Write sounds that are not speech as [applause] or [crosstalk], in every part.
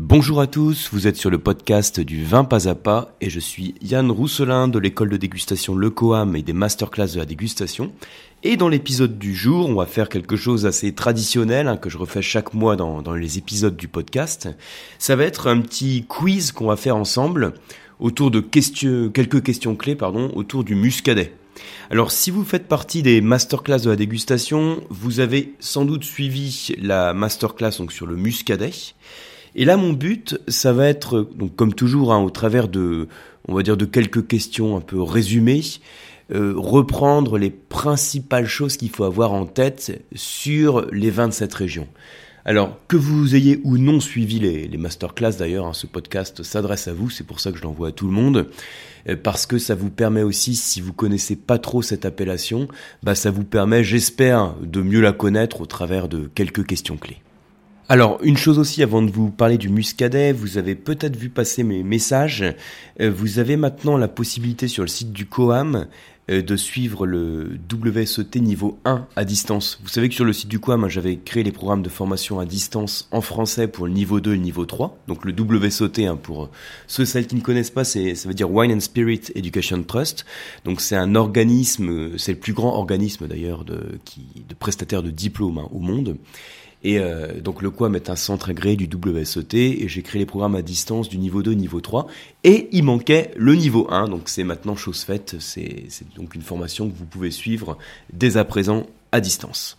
Bonjour à tous, vous êtes sur le podcast du vin pas à pas et je suis Yann Rousselin de l'école de dégustation Le Coam et des masterclass de la dégustation. Et dans l'épisode du jour, on va faire quelque chose assez traditionnel hein, que je refais chaque mois dans, les épisodes du podcast. Ça va être un petit quiz qu'on va faire ensemble autour de questions, quelques questions clés pardon, autour du muscadet. Alors si vous faites partie des masterclass de la dégustation, vous avez sans doute suivi la masterclass donc sur le muscadet. Et là, mon but, ça va être, donc comme toujours, hein, au travers de, on va dire, de quelques questions un peu résumées, euh, reprendre les principales choses qu'il faut avoir en tête sur les vins de cette région. Alors, que vous ayez ou non suivi les, les masterclass d'ailleurs, hein, ce podcast s'adresse à vous, c'est pour ça que je l'envoie à tout le monde, euh, parce que ça vous permet aussi, si vous connaissez pas trop cette appellation, bah ça vous permet, j'espère, de mieux la connaître au travers de quelques questions clés. Alors, une chose aussi avant de vous parler du muscadet, vous avez peut-être vu passer mes messages. Euh, vous avez maintenant la possibilité sur le site du Coam euh, de suivre le WSET niveau 1 à distance. Vous savez que sur le site du Coam, hein, j'avais créé les programmes de formation à distance en français pour le niveau 2 et le niveau 3. Donc le WSET, hein, pour ceux et celles qui ne connaissent pas, ça veut dire Wine and Spirit Education Trust. Donc c'est un organisme, c'est le plus grand organisme d'ailleurs de, qui, de prestataires de diplômes hein, au monde. Et euh, donc le QUAM est un centre agréé du WSET et j'ai créé les programmes à distance du niveau 2, niveau 3 et il manquait le niveau 1 donc c'est maintenant chose faite, c'est donc une formation que vous pouvez suivre dès à présent à distance.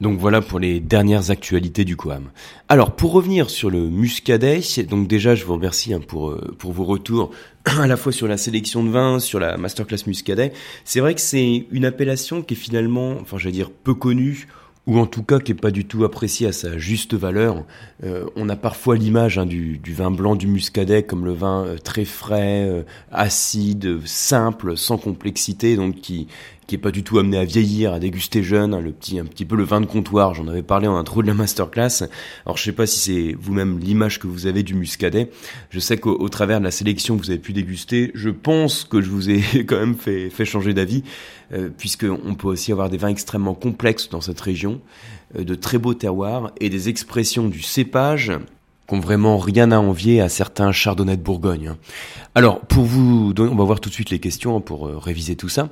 Donc voilà pour les dernières actualités du QUAM. Alors pour revenir sur le muscadet, donc déjà je vous remercie hein, pour euh, pour vos retours [clears throat] à la fois sur la sélection de vins, sur la masterclass muscadet. C'est vrai que c'est une appellation qui est finalement, enfin j'allais dire peu connue ou en tout cas qui est pas du tout apprécié à sa juste valeur. Euh, on a parfois l'image hein, du, du, vin blanc du muscadet comme le vin euh, très frais, euh, acide, simple, sans complexité, donc qui qui est pas du tout amené à vieillir, à déguster jeune, hein, le petit un petit peu le vin de comptoir. J'en avais parlé en intro de la masterclass. Alors je sais pas si c'est vous-même l'image que vous avez du muscadet. Je sais qu'au travers de la sélection que vous avez pu déguster, je pense que je vous ai [laughs] quand même fait fait changer d'avis, puisque on peut aussi avoir des vins extrêmement complexes dans cette région euh, de très beaux terroirs et des expressions du cépage qui ont vraiment rien à envier à certains chardonnays de Bourgogne. Hein. Alors, pour vous donner, on va voir tout de suite les questions hein, pour euh, réviser tout ça.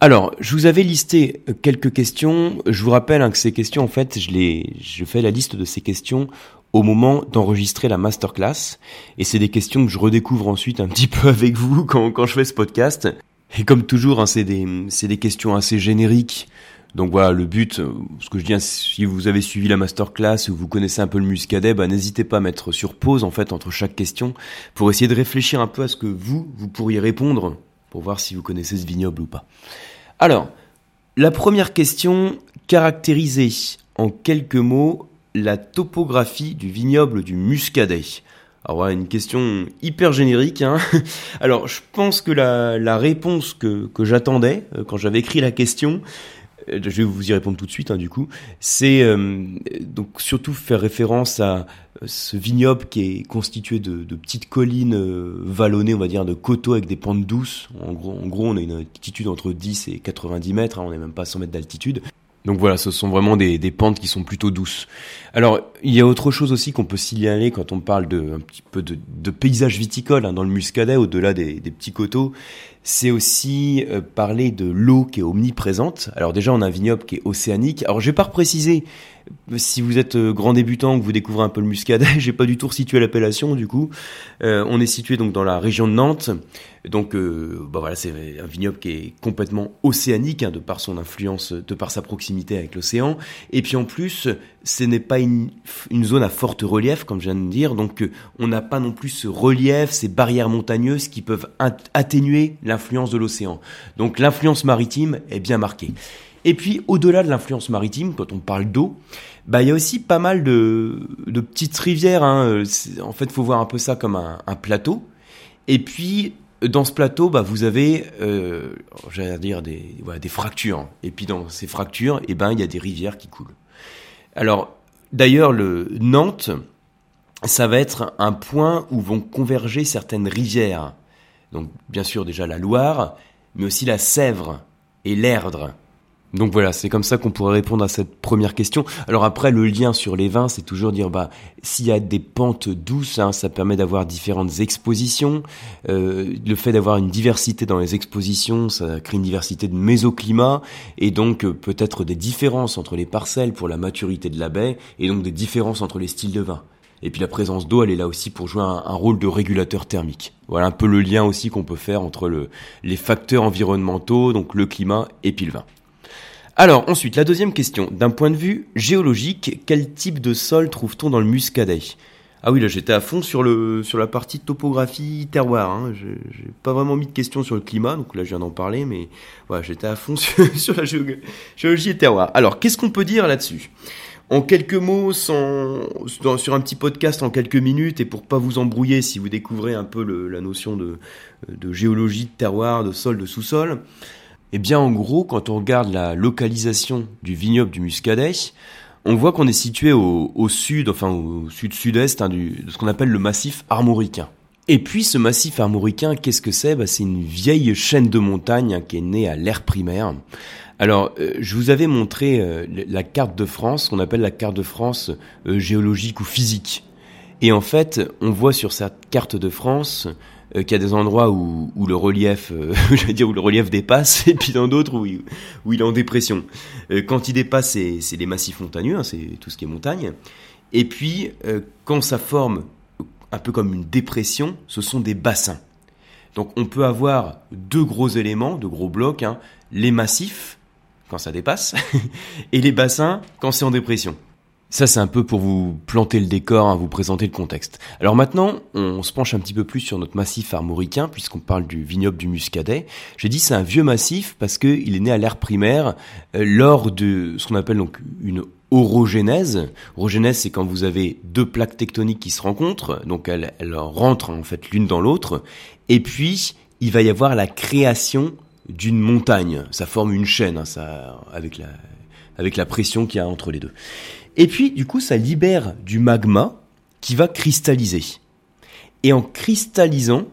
Alors, je vous avais listé euh, quelques questions. Je vous rappelle hein, que ces questions, en fait, je les, je fais la liste de ces questions au moment d'enregistrer la masterclass. Et c'est des questions que je redécouvre ensuite un [laughs] petit peu avec vous quand, quand je fais ce podcast. Et comme toujours, c'est des, c'est des questions assez génériques donc voilà, le but, euh, ce que je dis, si vous avez suivi la masterclass ou vous connaissez un peu le muscadet, bah, n'hésitez pas à mettre sur pause en fait entre chaque question pour essayer de réfléchir un peu à ce que vous, vous pourriez répondre pour voir si vous connaissez ce vignoble ou pas. Alors, la première question, caractériser en quelques mots la topographie du vignoble du muscadet. Alors voilà, une question hyper générique. Hein. [laughs] Alors je pense que la, réponse que, j'attendais euh, quand j'avais écrit la question, je vais vous y répondre tout de suite, hein, du coup, c'est euh, donc surtout faire référence à euh, ce vignoble qui est constitué de, petites collines vallonnées, on va dire, de coteaux avec des pentes douces. En gros, en gros on a une altitude entre 10 et 90 mètres, hein, on n'est même pas à 100 mètres d'altitude. Donc voilà, ce sont vraiment des, des, pentes qui sont plutôt douces. Alors, il y a autre chose aussi qu'on peut signaler quand on parle de un petit peu de, paysage viticole hein, dans le Muscadet, au-delà des, petits coteaux. C'est aussi euh, parler de l'eau qui est omniprésente. Alors déjà, on a un vignoble qui est océanique. Alors, je vais pas repréciser si vous êtes euh, grand débutant, que vous découvrez un peu le muscadet, [laughs] j'ai pas du tout situé l'appellation du coup. Euh, on est situé donc dans la région de Nantes. Donc, bah voilà, c'est un vignoble qui est complètement océanique hein, de par son influence, de par sa proximité avec l'océan. Et puis en plus, ce n'est pas une, une, zone à forte relief, comme je viens de dire. Donc, euh, on n'a pas non plus ce relief, ces barrières montagneuses qui peuvent atténuer l'influence de l'océan. Donc, l'influence maritime est bien marquée. Et puis, au-delà de l'influence maritime, quand on parle d'eau, bah il y a aussi pas mal de, de petites rivières. Hein. En fait, faut voir un peu ça comme un, un plateau. Et puis, dans ce plateau, bah, vous avez, euh, j'allais dire des, voilà, des fractures. Et puis dans ces fractures, eh ben, il y a des rivières qui coulent. Alors, d'ailleurs, le Nantes, ça va être un point où vont converger certaines rivières. Donc, bien sûr, déjà la Loire, mais aussi la Sèvre et l'Erdre. Donc voilà, c'est comme ça qu'on pourrait répondre à cette première question. Alors après, le lien sur les vins, c'est toujours dire, bah, s'il y a des pentes douces, hein, ça permet d'avoir différentes expositions. Euh, le fait d'avoir une diversité dans les expositions, ça crée une diversité de mésoclimats et donc euh, peut-être des différences entre les parcelles pour la maturité de la baie et donc des différences entre les styles de vin. Et puis la présence d'eau, elle est là aussi pour jouer un, rôle de régulateur thermique. Voilà un peu le lien aussi qu'on peut faire entre le, les facteurs environnementaux, donc le climat et puis le vin. Alors ensuite, la deuxième question. D'un point de vue géologique, quel type de sol trouve-t-on dans le muscadet? Ah oui, là j'étais à fond sur le sur la partie topographie terroir. Hein. J'ai pas vraiment mis de questions sur le climat, donc là je viens d'en parler, mais voilà, j'étais à fond [laughs] sur, la géologie et terroir. Alors qu'est-ce qu'on peut dire là-dessus? En quelques mots, sur un petit podcast en quelques minutes, et pour pas vous embrouiller si vous découvrez un peu la notion de, de géologie, de terroir, de sol, de sous-sol. Eh bien, en gros, quand on regarde la localisation du vignoble du Muscadet, on voit qu'on est situé au, sud, enfin au sud-sud-est hein, de ce qu'on appelle le massif armoricain. Et puis ce massif armoricain, qu'est-ce que c'est? Bah, C'est une vieille chaîne de montagnes hein, qui est née à l'ère primaire. Alors, euh, je vous avais montré euh, la carte de France, qu'on appelle la carte de France euh, géologique ou physique. Et en fait, on voit sur cette carte de France euh, qu'il y a des endroits où, le relief, euh, [laughs] dire où le relief dépasse, [laughs] et puis dans d'autres où, il est en dépression. Euh, quand il dépasse, c'est les massifs montagneux, hein, c'est tout ce qui est montagne. Et puis quand ça forme un peu comme une dépression, ce sont des bassins. Donc on peut avoir deux gros éléments, deux gros blocs, hein, les massifs quand ça dépasse, [laughs] et les bassins quand c'est en dépression. Ça, c'est un peu pour vous planter le décor, hein, vous présenter le contexte. Alors maintenant, on se penche un petit peu plus sur notre massif armoricain, puisqu'on parle du vignoble du Muscadet. J'ai dit c'est un vieux massif parce qu'il est né à l'ère primaire euh, lors de ce qu'on appelle donc une orogénèse. Orogénèse, c'est quand vous avez deux plaques tectoniques qui se rencontrent, donc elles, elles rentrent en fait l'une dans l'autre, et puis il va y avoir la création d'une montagne. Ça forme une chaîne, hein, ça, avec la, avec la pression qu'il y a entre les deux. Et puis, du coup, ça libère du magma qui va cristalliser. Et en cristallisant,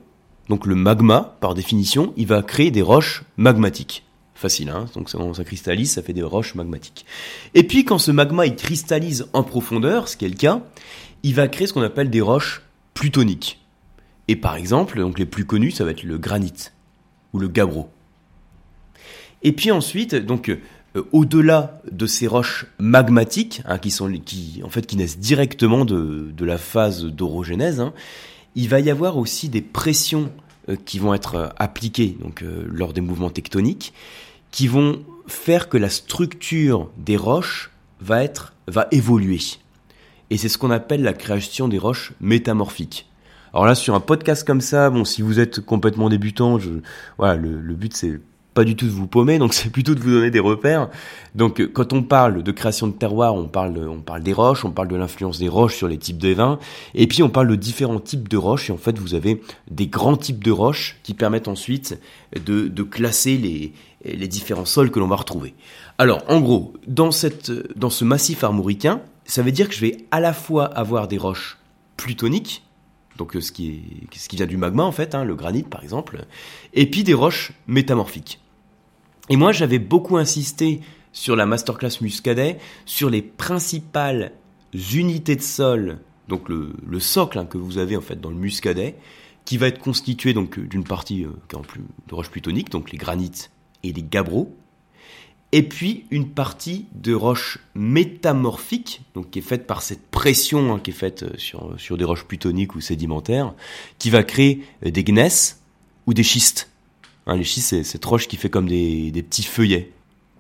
donc le magma, par définition, il va créer des roches magmatiques. Facile, hein Donc ça, cristallise, ça fait des roches magmatiques. Et puis quand ce magma il cristallise en profondeur, ce qui est le cas, il va créer ce qu'on appelle des roches plutoniques. Et par exemple, donc les plus connus, ça va être le granit ou le gabbro. Et puis ensuite, donc au-delà de ces roches magmatiques, hein, qui sont qui en fait qui naissent directement de, de la phase d'orogénèse, hein, il va y avoir aussi des pressions euh, qui vont être euh, appliquées donc lors des mouvements tectoniques, qui vont faire que la structure des roches va être va évoluer. Et c'est ce qu'on appelle la création des roches métamorphiques. Alors là, sur un podcast comme ça, bon, si vous êtes complètement débutant, voilà, le, le but c'est pas du tout de vous paumer, donc [laughs] c'est plutôt de vous donner des repères. Donc euh, quand on parle de création de terroir, on parle, on parle des roches, on parle de l'influence des roches sur les types de vins, et puis on parle de différents types de roches, et en fait vous avez des grands types de roches qui permettent ensuite de, classer les, les différents sols que l'on va retrouver. Alors en gros, dans, cette, dans ce massif armoricain, ça veut dire que je vais à la fois avoir des roches plutoniques, donc euh, ce qui, est, ce qui vient du magma en fait, hein, le granit par exemple, et puis des roches métamorphiques. Et moi, j'avais beaucoup insisté sur la masterclass Muscadet, sur les principales unités de sol, donc le, socle hein, que vous avez en fait dans le Muscadet, qui va être constitué donc d'une partie euh, plus, de roches plutoniques, donc les granites et les gabbros, et puis une partie de roches métamorphiques, donc qui est faite par cette pression hein, qui est faite euh, sur, sur des roches plutoniques ou sédimentaires, qui va créer euh, des gneiss ou des schistes. Hein, les schistes, c'est cette roche qui fait comme des, des petits feuillets.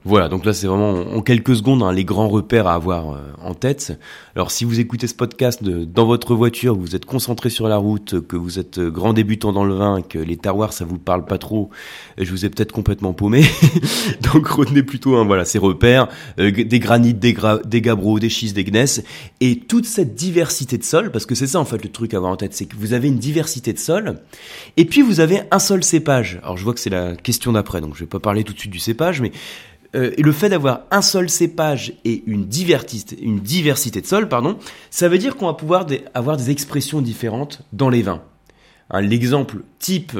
Voilà, donc là c'est vraiment en quelques secondes hein, les grands repères à avoir euh, en tête. Alors si vous écoutez ce podcast de, dans votre voiture, vous êtes concentré sur la route, que vous êtes euh, grand débutant dans le vin, que les terroirs ça vous parle pas trop, je vous ai peut-être complètement paumé. [laughs] donc retenez plutôt hein, voilà ces repères, euh, des granites, des, des gabbros, des schistes, des gneiss, et toute cette diversité de sols, parce que c'est ça en fait le truc à avoir en tête, c'est que vous avez une diversité de sols, et puis vous avez un seul cépage. Alors je vois que c'est la question d'après, donc je vais pas parler tout de suite du cépage, mais euh, et le fait d'avoir un seul cépage et une, diversité, de sols, pardon, ça veut dire qu'on va pouvoir avoir des expressions différentes dans les vins. Hein, l'exemple type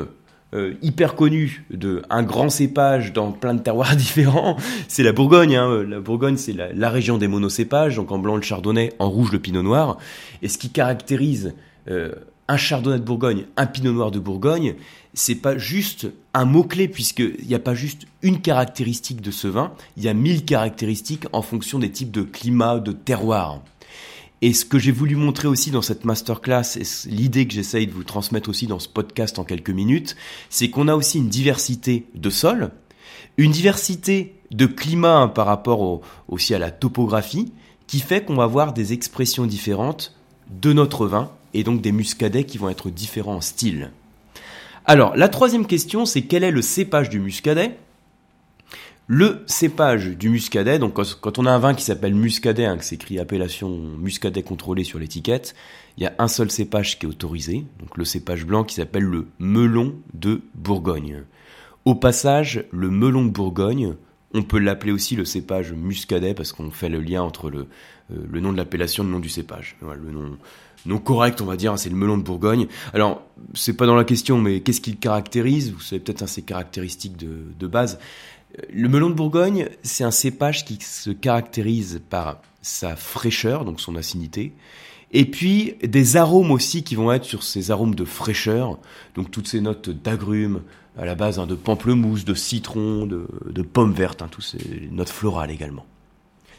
euh, hyper connu de un grand cépage dans plein de terroirs [laughs] différents, c'est la Bourgogne. Hein. La Bourgogne, c'est la, région des monocépages, donc en blanc le chardonnay, en rouge le pinot noir. Et ce qui caractérise euh, un chardonnay de Bourgogne, un pinot noir de Bourgogne, c'est pas juste un mot-clé, puisqu'il n'y a pas juste une caractéristique de ce vin, il y a mille caractéristiques en fonction des types de climat, de terroir. Et ce que j'ai voulu montrer aussi dans cette masterclass, et l'idée que j'essaye de vous transmettre aussi dans ce podcast en quelques minutes, c'est qu'on a aussi une diversité de sols, une diversité de climat hein, par rapport aussi à la topographie, qui fait qu'on va avoir des expressions différentes de notre vin, et donc des muscadets qui vont être différents en style. Alors, la troisième question, c'est quel est le cépage du muscadet? Le cépage du muscadet, donc quand on a un vin qui s'appelle muscadet, hein, que c'est appellation muscadet contrôlé sur l'étiquette, il y a un seul cépage qui est autorisé, donc le cépage blanc qui s'appelle le melon de Bourgogne. Au passage, le melon de Bourgogne, on peut l'appeler aussi le cépage muscadet parce qu'on fait le lien entre le, euh, nom de l'appellation et le nom du cépage. Non correct, on va dire, c'est le melon de Bourgogne. Alors, c'est pas dans la question, mais qu'est-ce qu'il caractérise? Vous savez peut-être ses caractéristiques de, base. Euh, le melon de Bourgogne, c'est un cépage qui se caractérise par sa fraîcheur, donc son acidité, et puis des arômes aussi qui vont être sur ces arômes de fraîcheur, donc toutes ces notes d'agrumes, à la base hein, de pamplemousse, de citron, de, pommes vertes, hein, toutes ces notes florales également.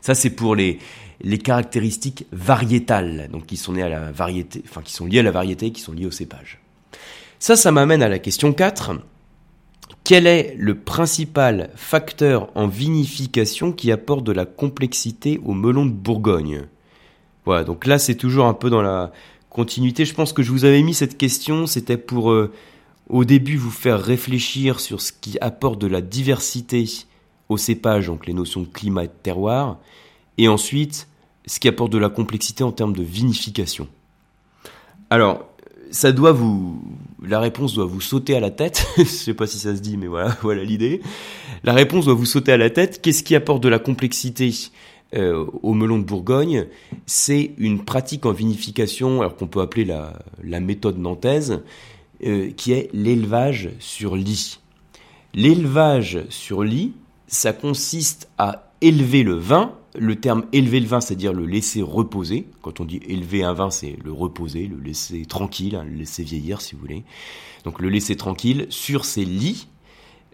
Ça, c'est pour les, caractéristiques variétales, donc qui sont nées à la variété, enfin qui sont liées à la variété, qui sont liées au cépage. Ça, ça m'amène à la question 4. Quel est le principal facteur en vinification qui apporte de la complexité au melon de Bourgogne? Voilà, donc là c'est toujours un peu dans la continuité. Je pense que je vous avais mis cette question, c'était pour euh, au début vous faire réfléchir sur ce qui apporte de la diversité au cépage, donc les notions de climat et terroir, et ensuite ce qui apporte de la complexité en termes de vinification. Alors, ça doit vous, la réponse doit vous sauter à la tête. [laughs] Je sais pas si ça se dit, mais voilà, [laughs] voilà l'idée. La réponse doit vous sauter à la tête. Qu'est-ce qui apporte de la complexité euh, au melon de Bourgogne? C'est une pratique en vinification, alors qu'on peut appeler la, la méthode nantaise, euh, qui est l'élevage sur lit. L'élevage sur lit, ça consiste à élever le vin. Le terme élever le vin, c'est-à-dire le laisser reposer. Quand on dit élever un vin, c'est le reposer, le laisser tranquille, hein, le laisser vieillir si vous voulez. Donc le laisser tranquille sur ses lits.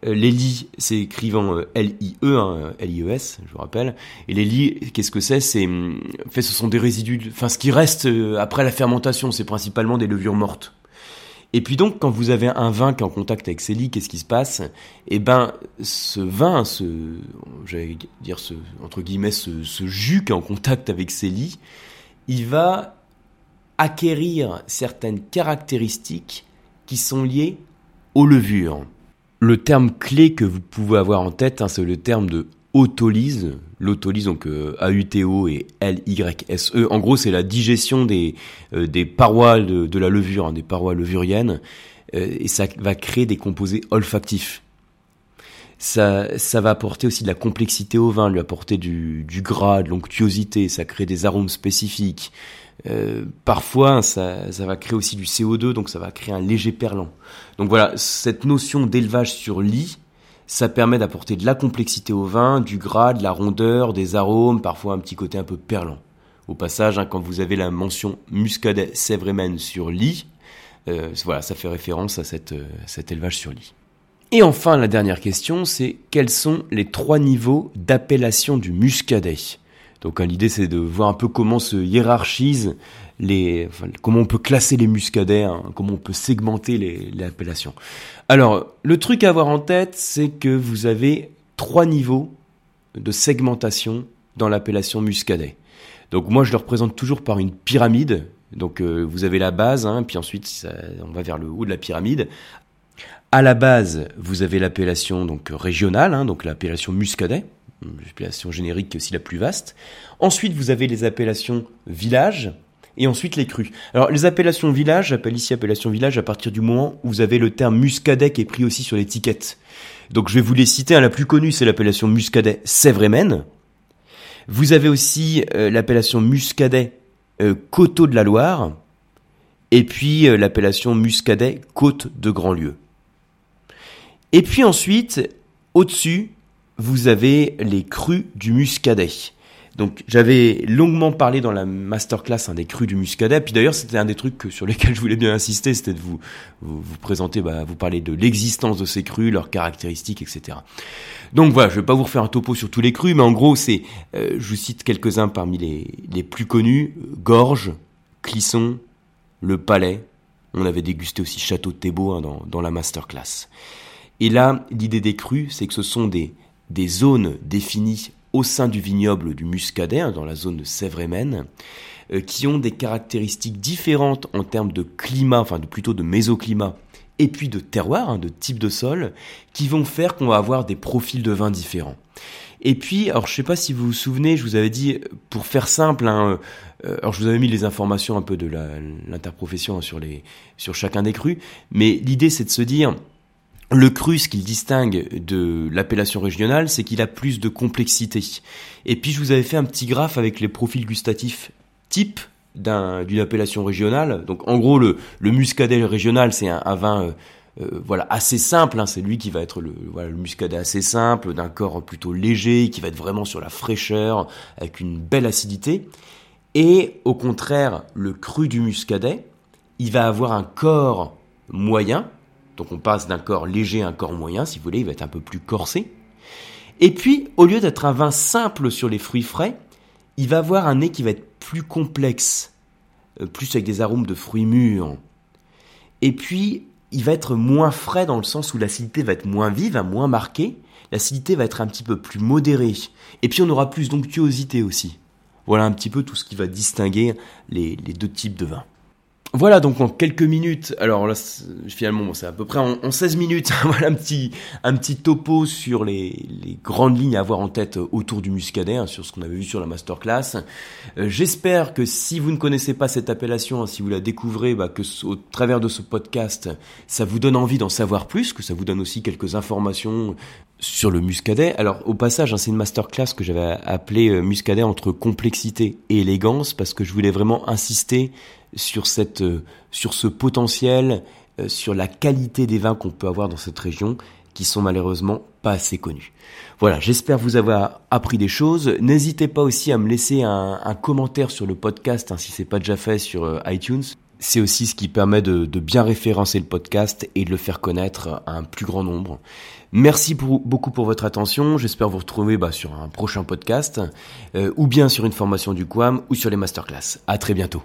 Euh, les lits, c'est écrivant euh, L-I-E, hein, L-I-E-S, je vous rappelle. Et les lits, qu'est-ce que c'est? C'est, hum, en fait, ce sont des résidus, enfin, ce qui reste euh, après la fermentation, c'est principalement des levures mortes. Et puis donc, quand vous avez un vin qui est en contact avec ces lits, qu'est-ce qui se passe? Eh ben, ce vin, ce, j'allais dire entre guillemets, ce, ce jus qui est en contact avec ces lits, il va acquérir certaines caractéristiques qui sont liées aux levures. Le terme clé que vous pouvez avoir en tête, hein, c'est le terme de autolyse, l'autolyse donc euh, A-U-T-O et L-Y-S-E. En gros, c'est la digestion des, euh, des parois de, la levure, hein, des parois levuriennes, euh, et ça va créer des composés olfactifs. Ça, ça va apporter aussi de la complexité au vin, lui apporter du, du gras, de l'onctuosité, ça crée des arômes spécifiques. parfois, ça, ça va créer aussi du CO2, donc ça va créer un léger perlant. Donc voilà, cette notion d'élevage sur lit, ça permet d'apporter de la complexité au vin, du gras, de la rondeur, des arômes, parfois un petit côté un peu perlant. Au passage, hein, quand vous avez la mention muscadet Sèvres sur lit, euh, voilà, ça fait référence à euh, cet élevage sur lit. Et enfin, la dernière question, c'est quels sont les trois niveaux d'appellation du muscadet? Donc hein, l'idée c'est de voir un peu comment se hiérarchise les, comment on peut classer les muscadets, hein, comment on peut segmenter les, appellations. Alors le truc à avoir en tête, c'est que vous avez trois niveaux de segmentation dans l'appellation muscadet. Donc moi je le représente toujours par une pyramide. Donc euh, vous avez la base, hein, puis ensuite on va vers le haut de la pyramide. À la base, vous avez l'appellation donc régionale, donc l'appellation muscadet l'appellation générique aussi la plus vaste. Ensuite, vous avez les appellations village et ensuite les crus. Alors, les appellations village, j'appelle ici appellation village à partir du moment où vous avez le terme muscadet qui est pris aussi sur l'étiquette. Donc, je vais vous les citer. La plus connue, c'est l'appellation muscadet Sèvres-et-Maine. Vous avez aussi euh, l'appellation muscadet euh, Coteau de la Loire. Et puis euh, l'appellation muscadet Côte de Grandlieu. Et puis ensuite, au-dessus, vous avez les crus du muscadet. Donc j'avais longuement parlé dans la masterclass des crus du muscadet. Puis d'ailleurs c'était un des trucs sur lesquels je voulais bien insister, c'était de vous, vous, présenter, bah, vous parler de l'existence de ces crus, leurs caractéristiques, etc. Donc voilà, je vais pas vous refaire un topo sur tous les crus, mais en gros c'est, euh, je vous cite quelques-uns parmi les, les plus connus Gorge, Clisson, Le Palais. On avait dégusté aussi Château de Thébault hein, dans, dans la masterclass. Et là, l'idée des crus, c'est que ce sont des, des zones définies au sein du vignoble du Muscadet, hein, dans la zone de sèvres euh, qui ont des caractéristiques différentes en termes de climat, enfin plutôt de mésoclimat, et puis de terroir, hein, de type de sol, qui vont faire qu'on va avoir des profils de vin différents. Et puis, alors je sais pas si vous vous souvenez, je vous avais dit, pour faire simple, hein, euh, alors je vous avais mis les informations un peu de l'interprofession sur, sur chacun des crus, mais l'idée c'est de se dire, le cru, ce qu'il distingue de l'appellation régionale, c'est qu'il a plus de complexité. Et puis je vous avais fait un petit graphe avec les profils gustatifs type d'une appellation régionale. Donc en gros, le, muscadet régional, c'est un, vin euh, euh, voilà assez simple. Hein. c'est lui qui va être le muscadet assez simple, d'un corps plutôt léger, qui va être vraiment sur la fraîcheur, avec une belle acidité. Et au contraire, le cru du muscadet, il va avoir un corps moyen, donc on passe d'un corps léger à un corps moyen, si vous voulez, il va être un peu plus corsé. Et puis, au lieu d'être un vin simple sur les fruits frais, il va avoir un nez qui va être plus complexe, euh, plus avec des arômes de fruits mûrs. Et puis, il va être moins frais dans le sens où l'acidité va être moins vive, moins marquée. L'acidité va être un petit peu plus modérée. Et puis, on aura plus d'onctuosité aussi. Voilà un petit peu tout ce qui va distinguer les, les deux types de vins. Voilà donc en quelques minutes, alors là finalement c'est à peu près en, 16 minutes, [laughs] voilà un petit, un petit topo sur les, les, grandes lignes à avoir en tête autour du muscadet, hein, sur ce qu'on avait vu sur la masterclass. Euh, j'espère que si vous ne connaissez pas cette appellation, hein, si vous la découvrez, bah, que au travers de ce podcast, ça vous donne envie d'en savoir plus, que ça vous donne aussi quelques informations sur le muscadet. Alors au passage, hein, c'est une masterclass que j'avais appelée euh, muscadet entre complexité et élégance parce que je voulais vraiment insister sur euh, ce potentiel, euh, sur la qualité des vins qu'on peut avoir dans cette région, qui sont malheureusement pas assez connus. Voilà, j'espère vous avoir appris des choses. N'hésitez pas aussi à me laisser un, commentaire sur le podcast, hein, si c'est pas déjà fait sur iTunes. C'est aussi ce qui permet de, bien référencer le podcast et de le faire connaître à un plus grand nombre. Merci beaucoup pour votre attention. J'espère vous retrouver bah, sur un prochain podcast ou bien sur une formation du QAM ou sur les masterclass. À très bientôt.